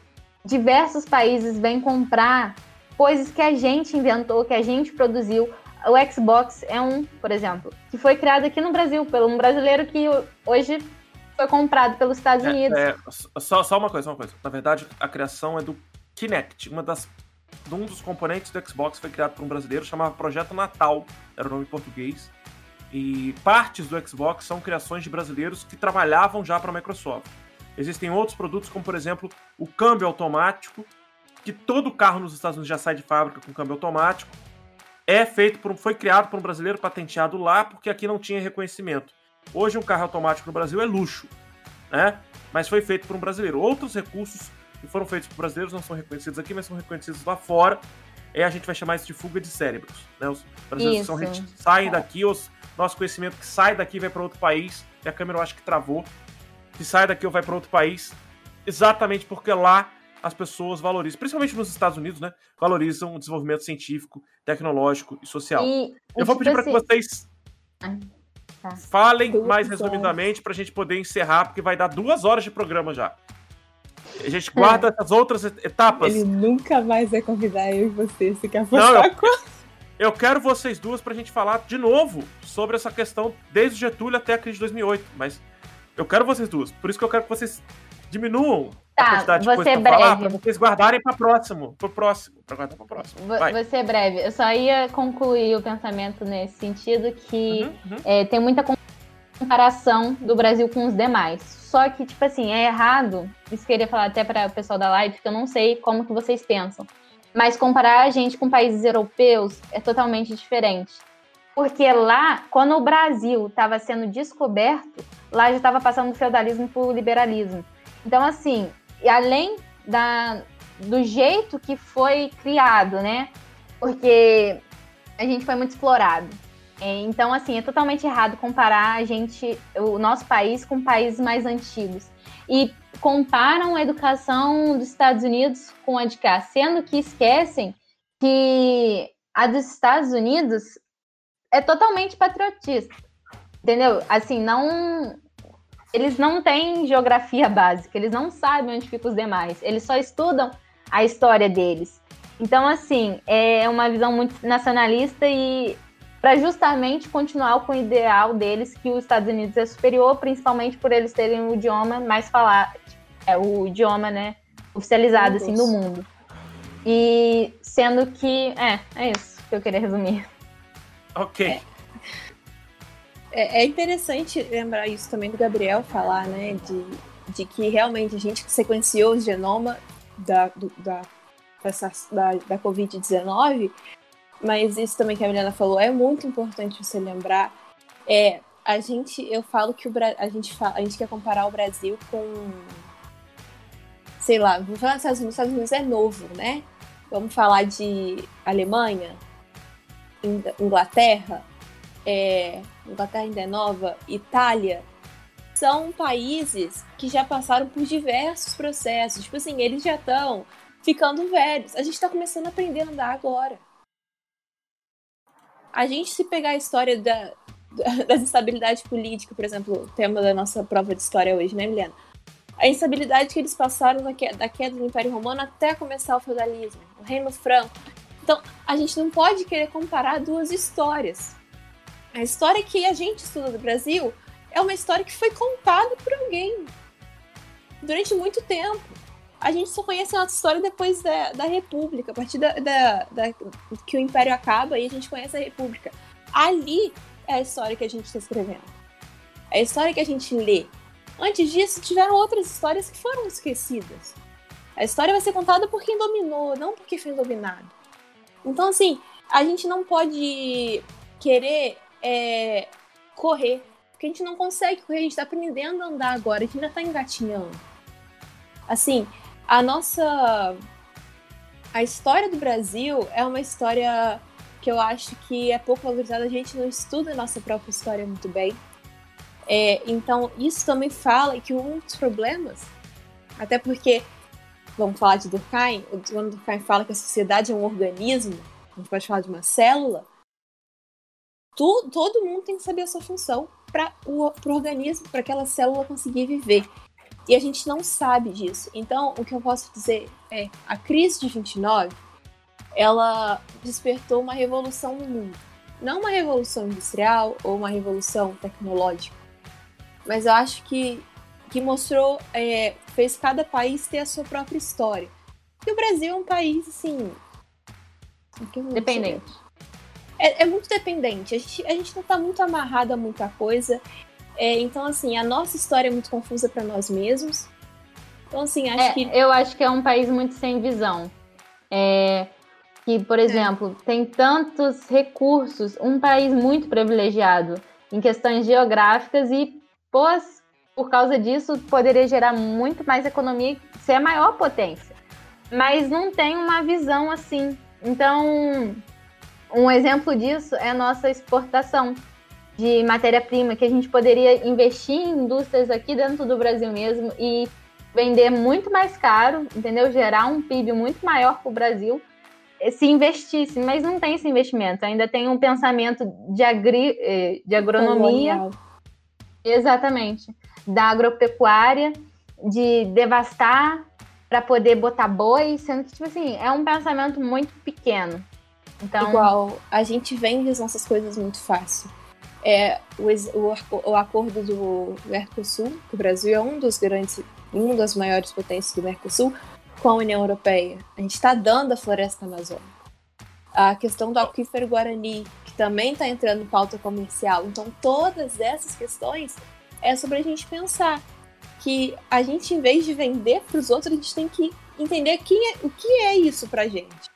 diversos países vêm comprar coisas que a gente inventou, que a gente produziu. O Xbox é um, por exemplo, que foi criado aqui no Brasil, pelo um brasileiro que hoje foi comprado pelos Estados é, Unidos. É, é, só, só uma coisa, uma coisa. Na verdade, a criação é do Kinect, uma das um dos componentes do Xbox foi criado por um brasileiro, chamava Projeto Natal, era o nome em português. E partes do Xbox são criações de brasileiros que trabalhavam já para a Microsoft. Existem outros produtos, como por exemplo o câmbio automático, que todo carro nos Estados Unidos já sai de fábrica com câmbio automático. É feito por, foi criado por um brasileiro patenteado lá, porque aqui não tinha reconhecimento. Hoje um carro automático no Brasil é luxo, né? Mas foi feito por um brasileiro. Outros recursos que foram feitos por brasileiros não são reconhecidos aqui, mas são reconhecidos lá fora. E a gente vai chamar isso de fuga de cérebros. Né? Os brasileiros são, saem é. daqui, os, nosso conhecimento que sai daqui vai para outro país, e a câmera eu acho que travou, que sai daqui ou vai para outro país, exatamente porque lá as pessoas valorizam, principalmente nos Estados Unidos, né? Valorizam o desenvolvimento científico, tecnológico e social. E, eu vou pedir para que vocês ah, tá. falem mais resumidamente para a gente poder encerrar, porque vai dar duas horas de programa já. A gente guarda é. essas outras etapas. Ele nunca mais vai convidar eu e você se quer Não, eu, eu quero vocês duas pra gente falar de novo sobre essa questão desde Getúlio até a crise de 2008. Mas eu quero vocês duas. Por isso que eu quero que vocês diminuam tá, a quantidade de coisa pra falar, pra vocês guardarem pra próximo. Pro próximo. Pra guardar pro próximo. Vai. Você é breve. Eu só ia concluir o pensamento nesse sentido que uhum, uhum. É, tem muita comparação do Brasil com os demais só que, tipo assim, é errado. Isso queria falar até para o pessoal da live, que eu não sei como que vocês pensam. Mas comparar a gente com países europeus é totalmente diferente. Porque lá, quando o Brasil estava sendo descoberto, lá já estava passando do feudalismo para o liberalismo. Então, assim, além da, do jeito que foi criado, né? Porque a gente foi muito explorado. Então, assim, é totalmente errado comparar a gente, o nosso país, com países mais antigos. E comparam a educação dos Estados Unidos com a de cá, sendo que esquecem que a dos Estados Unidos é totalmente patriotista. Entendeu? Assim, não. Eles não têm geografia básica, eles não sabem onde ficam os demais, eles só estudam a história deles. Então, assim, é uma visão muito nacionalista e para justamente continuar com o ideal deles que os Estados Unidos é superior, principalmente por eles terem o idioma mais falado, é o idioma, né, oficializado assim no mundo. E sendo que é, é isso que eu queria resumir. Ok. É. É, é interessante lembrar isso também do Gabriel falar, né, de, de que realmente a gente sequenciou o genoma da, do, da, dessa, da, da Covid-19 mas isso também que a Milena falou é muito importante você lembrar. É, a gente, eu falo que o, a, gente fala, a gente quer comparar o Brasil com, sei lá, vamos falar dos Estados Unidos, Estados Unidos é novo, né? Vamos falar de Alemanha, Inglaterra, é, Inglaterra ainda é nova, Itália, são países que já passaram por diversos processos. Tipo assim, eles já estão ficando velhos. A gente está começando a aprender a andar agora a gente se pegar a história da, da, instabilidade política, por exemplo, o tema da nossa prova de história hoje, né, Milena? A instabilidade que eles passaram da queda, da queda do Império Romano até começar o feudalismo, o Reino Franco. Então, a gente não pode querer comparar duas histórias. A história que a gente estuda do Brasil é uma história que foi contada por alguém durante muito tempo a gente só conhece a nossa história depois da, da República. A partir da, da, da, que o Império acaba, aí a gente conhece a República. Ali é a história que a gente está escrevendo. É a história que a gente lê. Antes disso, tiveram outras histórias que foram esquecidas. A história vai ser contada por quem dominou, não por quem foi dominado. Então, assim, a gente não pode querer é, correr. Porque a gente não consegue correr, a gente está aprendendo a andar agora, a gente ainda está engatinhando. Assim, a nossa. A história do Brasil é uma história que eu acho que é pouco valorizada. A gente não estuda a nossa própria história muito bem. É, então, isso também fala que um dos problemas, até porque, vamos falar de Durkheim, quando Durkheim fala que a sociedade é um organismo, a gente pode falar de uma célula, tu, todo mundo tem que saber a sua função para o organismo, para aquela célula conseguir viver. E a gente não sabe disso. Então, o que eu posso dizer é, a crise de 29, ela despertou uma revolução no mundo. Não uma revolução industrial ou uma revolução tecnológica, mas eu acho que, que mostrou, é, fez cada país ter a sua própria história. E o Brasil é um país, assim... Dependente. É, é, muito dependente. A gente, a gente não está muito amarrado a muita coisa. É, então, assim, a nossa história é muito confusa para nós mesmos. Então, assim, acho é, que. Eu acho que é um país muito sem visão. É, que, por é. exemplo, tem tantos recursos, um país muito privilegiado em questões geográficas e, por causa disso, poderia gerar muito mais economia, ser a maior potência. Mas não tem uma visão assim. Então, um exemplo disso é a nossa exportação de matéria-prima, que a gente poderia investir em indústrias aqui dentro do Brasil mesmo e vender muito mais caro, entendeu? Gerar um PIB muito maior para o Brasil se investisse, mas não tem esse investimento. Ainda tem um pensamento de, agri, eh, de agronomia. Exatamente. Da agropecuária, de devastar para poder botar boi, sendo que, tipo assim, é um pensamento muito pequeno. Então... Igual, a gente vende as nossas coisas muito fácil. É, o, o, o acordo do Mercosul, que o Brasil é um dos grandes, uma das maiores potências do Mercosul, com a União Europeia. A gente está dando a floresta amazônica. A questão do aquífero Guarani, que também está entrando em pauta comercial. Então, todas essas questões é sobre a gente pensar que a gente, em vez de vender para os outros, a gente tem que entender quem é, o que é isso para gente.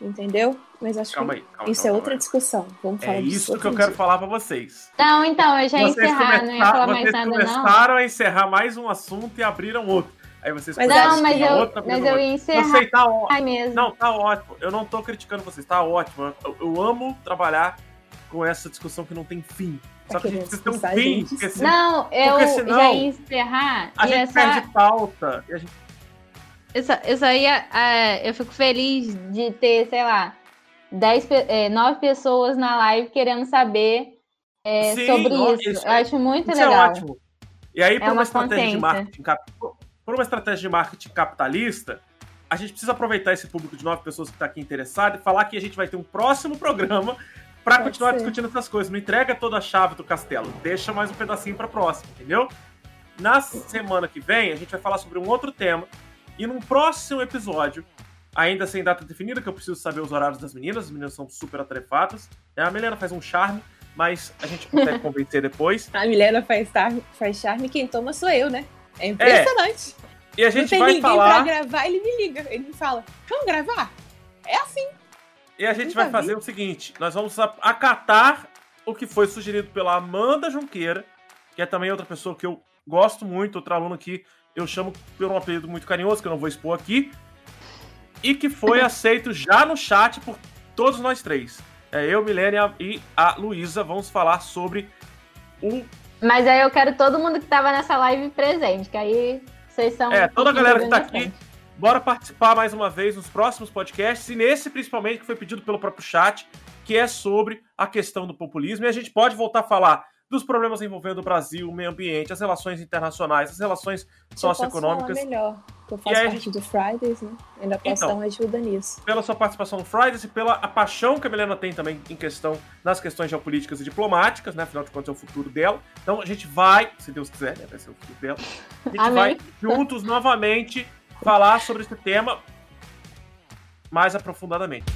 Entendeu? Mas acho calma que aí, calma, isso calma, é outra discussão. Vamos é falar É isso que eu quero falar para vocês. Não, então, eu já ia encerrar, não ia falar mais nada, não. Vocês começaram a encerrar mais um assunto e abriram outro. Aí vocês mas não, mas eu, outra mas eu ia encerrar. Não sei, tá ótimo. Não, tá ótimo. Eu não tô criticando vocês, tá ótimo. Eu, eu amo trabalhar com essa discussão que não tem fim. Só que a gente precisa ter um fim. Porque se, não, eu porque senão, já ia encerrar. A gente essa... perde pauta. E a gente... eu, só, eu só ia. Uh, eu fico feliz de ter, sei lá, dez, é, nove pessoas na live querendo saber é, Sim, sobre isso. isso. Eu acho muito isso legal. É ótimo. E aí, é por uma, uma estratégia de marketing por uma estratégia de marketing capitalista, a gente precisa aproveitar esse público de nove pessoas que está aqui interessado e falar que a gente vai ter um próximo programa para continuar ser. discutindo essas coisas. Não entrega toda a chave do castelo, deixa mais um pedacinho para próximo, entendeu? Na semana que vem, a gente vai falar sobre um outro tema e num próximo episódio, ainda sem data definida, que eu preciso saber os horários das meninas, as meninas são super atarefadas. A Milena faz um charme, mas a gente consegue convencer depois. A Milena faz, faz charme, quem toma sou eu, né? É impressionante. É. E a gente não tem vai ninguém falar... pra gravar, ele me liga. Ele me fala, vamos gravar? É assim. E a gente Nunca vai fazer vi. o seguinte: nós vamos acatar o que foi sugerido pela Amanda Junqueira, que é também outra pessoa que eu gosto muito, outra aluna que eu chamo por um apelido muito carinhoso, que eu não vou expor aqui, e que foi aceito já no chat por todos nós três. É, eu, Milênia e a Luísa vamos falar sobre o mas aí eu quero todo mundo que tava nessa live presente, que aí vocês são. É, toda a galera que tá aqui, bora participar mais uma vez nos próximos podcasts, e nesse principalmente que foi pedido pelo próprio chat, que é sobre a questão do populismo. E a gente pode voltar a falar dos problemas envolvendo o Brasil, o meio ambiente, as relações internacionais, as relações socioeconômicas. Eu melhor, que eu faço parte gente... do Fridays, né? Ainda posso então, dar uma ajuda nisso. Pela sua participação no Fridays e pela a paixão que a Milena tem também em questão nas questões geopolíticas e diplomáticas, né? Afinal de contas é o futuro dela. Então a gente vai, se Deus quiser, né? Vai ser o futuro dela. A gente vai juntos novamente falar sobre esse tema mais aprofundadamente.